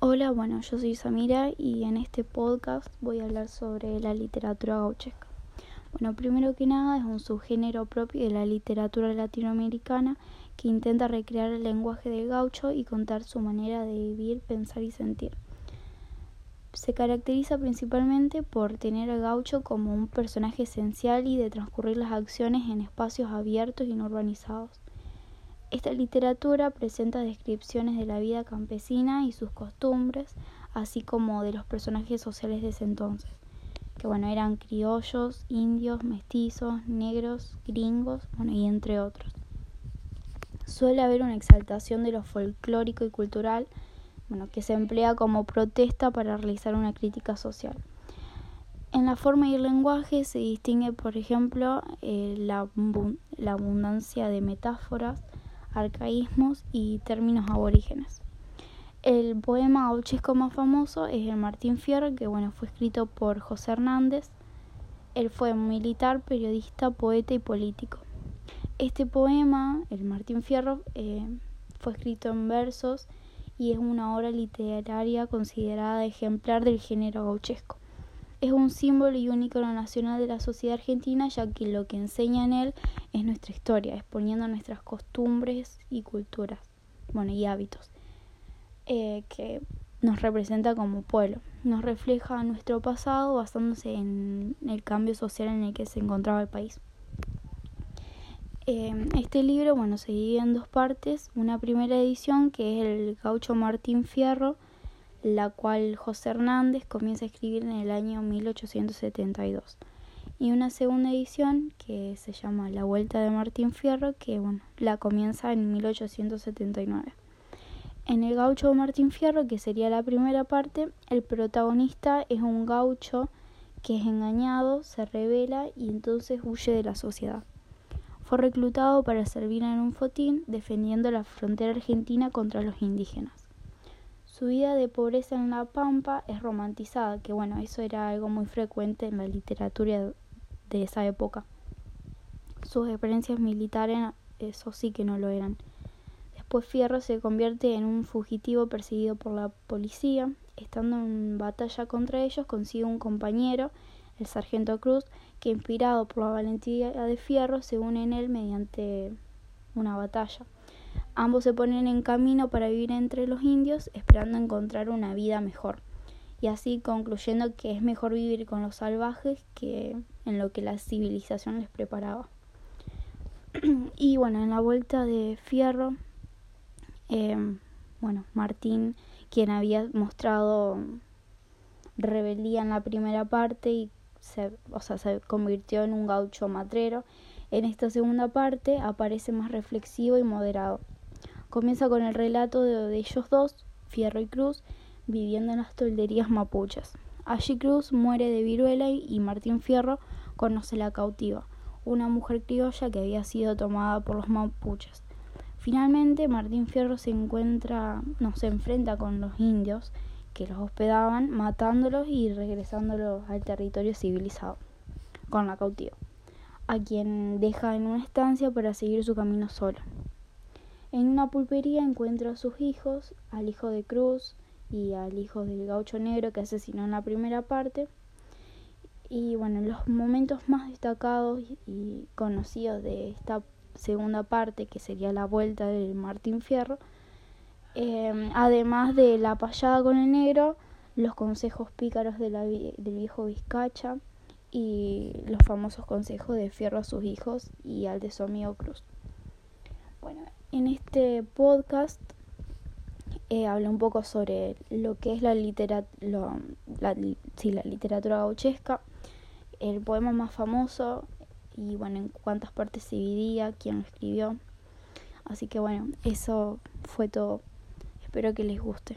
Hola, bueno, yo soy Samira y en este podcast voy a hablar sobre la literatura gauchesca. Bueno, primero que nada es un subgénero propio de la literatura latinoamericana que intenta recrear el lenguaje del gaucho y contar su manera de vivir, pensar y sentir. Se caracteriza principalmente por tener al gaucho como un personaje esencial y de transcurrir las acciones en espacios abiertos y no urbanizados. Esta literatura presenta descripciones de la vida campesina y sus costumbres, así como de los personajes sociales de ese entonces, que bueno, eran criollos, indios, mestizos, negros, gringos, bueno, y entre otros. Suele haber una exaltación de lo folclórico y cultural, bueno, que se emplea como protesta para realizar una crítica social. En la forma y el lenguaje se distingue, por ejemplo, eh, la, la abundancia de metáforas, arcaísmos y términos aborígenes. El poema gauchesco más famoso es el Martín Fierro, que bueno, fue escrito por José Hernández. Él fue militar, periodista, poeta y político. Este poema, el Martín Fierro, eh, fue escrito en versos y es una obra literaria considerada ejemplar del género gauchesco. Es un símbolo y un ícono nacional de la sociedad argentina, ya que lo que enseña en él es nuestra historia, exponiendo nuestras costumbres y culturas, bueno, y hábitos, eh, que nos representa como pueblo. Nos refleja nuestro pasado basándose en el cambio social en el que se encontraba el país. Eh, este libro, bueno, se divide en dos partes. Una primera edición, que es el gaucho Martín Fierro, la cual José Hernández comienza a escribir en el año 1872. Y una segunda edición que se llama La Vuelta de Martín Fierro, que bueno, la comienza en 1879. En el gaucho Martín Fierro, que sería la primera parte, el protagonista es un gaucho que es engañado, se revela y entonces huye de la sociedad. Fue reclutado para servir en un fotín defendiendo la frontera argentina contra los indígenas. Su vida de pobreza en la pampa es romantizada, que bueno, eso era algo muy frecuente en la literatura de esa época. Sus experiencias militares, eso sí que no lo eran. Después Fierro se convierte en un fugitivo perseguido por la policía. Estando en batalla contra ellos, consigue un compañero, el sargento Cruz, que inspirado por la valentía de Fierro se une en él mediante una batalla. Ambos se ponen en camino para vivir entre los indios, esperando encontrar una vida mejor, y así concluyendo que es mejor vivir con los salvajes que en lo que la civilización les preparaba. y bueno, en la vuelta de Fierro, em, bueno, Martín, quien había mostrado rebeldía en la primera parte y se, o sea, se convirtió en un gaucho matrero, en esta segunda parte aparece más reflexivo y moderado. Comienza con el relato de, ellos dos, Fierro y Cruz, viviendo en las tolderías mapuches. Allí Cruz muere de viruela y Martín Fierro conoce la cautiva, una mujer criolla que había sido tomada por los mapuches. Finalmente Martín Fierro se encuentra, no se enfrenta con los indios que los hospedaban, matándolos y regresándolos al territorio civilizado con la cautiva, a quien deja en una estancia para seguir su camino solo. En una pulpería encuentra a sus hijos, al hijo de Cruz y al hijo del gaucho negro que asesinó en la primera parte. Y bueno, los momentos más destacados y conocidos de esta segunda parte, que sería la vuelta del Martín Fierro, em, además de la payada con el negro, los consejos pícaros de la, del viejo Vizcacha y los famosos consejos de Fierro a sus hijos y al de su amigo Cruz. Bueno, en este podcast eh, hablo un poco sobre lo que es la, literatura la, la literatura gauchesca, el poema más famoso y bueno, en cuántas partes se dividía, quién lo escribió. Así que bueno, eso fue todo. Espero que les guste.